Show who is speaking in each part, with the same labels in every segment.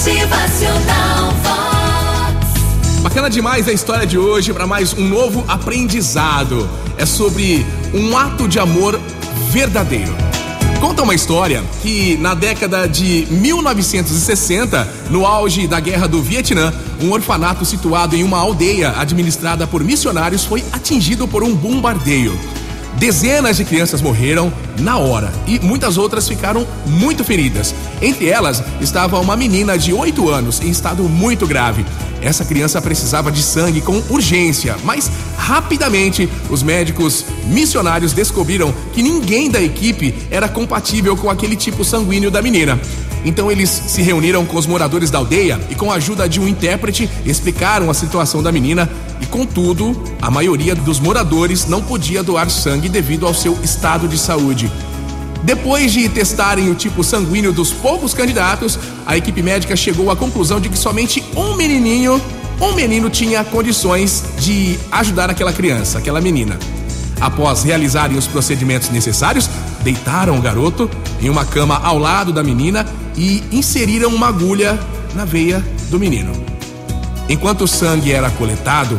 Speaker 1: Motivacional Vox.
Speaker 2: Bacana demais a história de hoje para mais um novo aprendizado. É sobre um ato de amor verdadeiro. Conta uma história que na década de 1960, no auge da guerra do Vietnã, um orfanato situado em uma aldeia administrada por missionários foi atingido por um bombardeio. Dezenas de crianças morreram na hora e muitas outras ficaram muito feridas. Entre elas estava uma menina de 8 anos em estado muito grave. Essa criança precisava de sangue com urgência, mas rapidamente os médicos missionários descobriram que ninguém da equipe era compatível com aquele tipo sanguíneo da menina. Então eles se reuniram com os moradores da aldeia e, com a ajuda de um intérprete, explicaram a situação da menina. Contudo, a maioria dos moradores não podia doar sangue devido ao seu estado de saúde. Depois de testarem o tipo sanguíneo dos poucos candidatos, a equipe médica chegou à conclusão de que somente um menininho, um menino tinha condições de ajudar aquela criança, aquela menina. Após realizarem os procedimentos necessários, deitaram o garoto em uma cama ao lado da menina e inseriram uma agulha na veia do menino. Enquanto o sangue era coletado,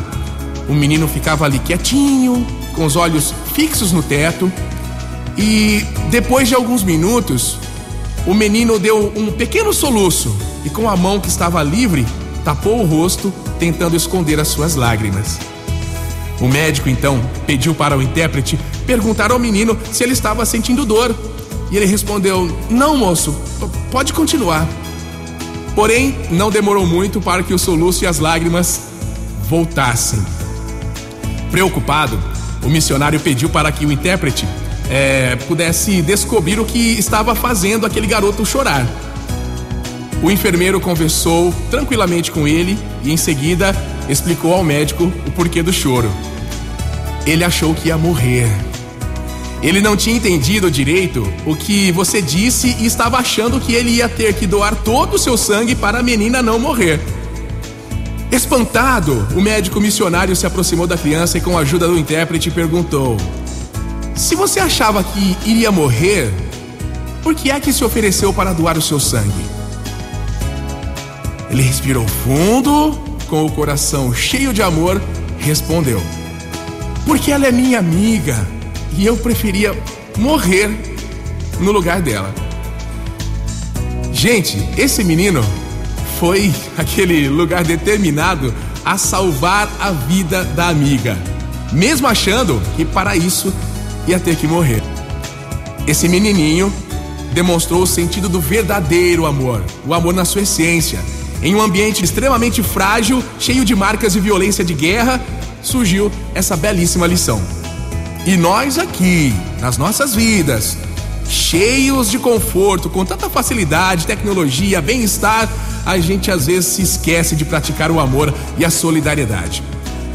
Speaker 2: o menino ficava ali quietinho, com os olhos fixos no teto, e depois de alguns minutos, o menino deu um pequeno soluço e, com a mão que estava livre, tapou o rosto, tentando esconder as suas lágrimas. O médico então pediu para o intérprete perguntar ao menino se ele estava sentindo dor. E ele respondeu: Não, moço, pode continuar. Porém, não demorou muito para que o soluço e as lágrimas voltassem. Preocupado, o missionário pediu para que o intérprete é, pudesse descobrir o que estava fazendo aquele garoto chorar. O enfermeiro conversou tranquilamente com ele e, em seguida, explicou ao médico o porquê do choro. Ele achou que ia morrer. Ele não tinha entendido direito o que você disse e estava achando que ele ia ter que doar todo o seu sangue para a menina não morrer. Espantado, o médico missionário se aproximou da criança e, com a ajuda do intérprete, perguntou: Se você achava que iria morrer, por que é que se ofereceu para doar o seu sangue? Ele respirou fundo, com o coração cheio de amor, respondeu: Porque ela é minha amiga e eu preferia morrer no lugar dela. Gente, esse menino foi aquele lugar determinado a salvar a vida da amiga, mesmo achando que para isso ia ter que morrer. Esse menininho demonstrou o sentido do verdadeiro amor, o amor na sua essência. Em um ambiente extremamente frágil, cheio de marcas de violência de guerra, surgiu essa belíssima lição. E nós aqui, nas nossas vidas, cheios de conforto, com tanta facilidade, tecnologia, bem-estar, a gente às vezes se esquece de praticar o amor e a solidariedade.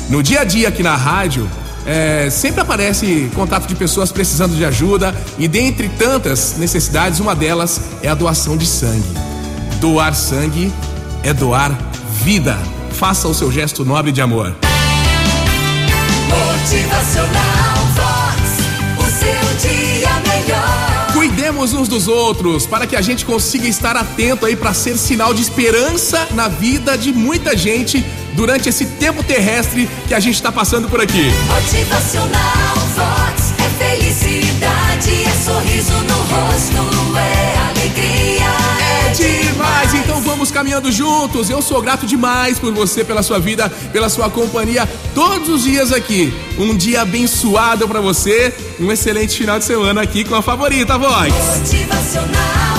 Speaker 2: No dia a dia aqui na rádio, é, sempre aparece contato de pessoas precisando de ajuda e dentre tantas necessidades, uma delas é a doação de sangue. Doar sangue é doar vida. Faça o seu gesto nobre de amor.
Speaker 1: Motivacional Vox. O seu dia melhor.
Speaker 2: Cuidemos uns dos outros para que a gente consiga estar atento aí para ser sinal de esperança na vida de muita gente durante esse tempo terrestre que a gente está passando por aqui.
Speaker 1: É felicidade, é sorriso no rosto, é alegria.
Speaker 2: Caminhando juntos. Eu sou grato demais por você, pela sua vida, pela sua companhia todos os dias aqui. Um dia abençoado para você, um excelente final de semana aqui com a favorita voz.
Speaker 1: Motivacional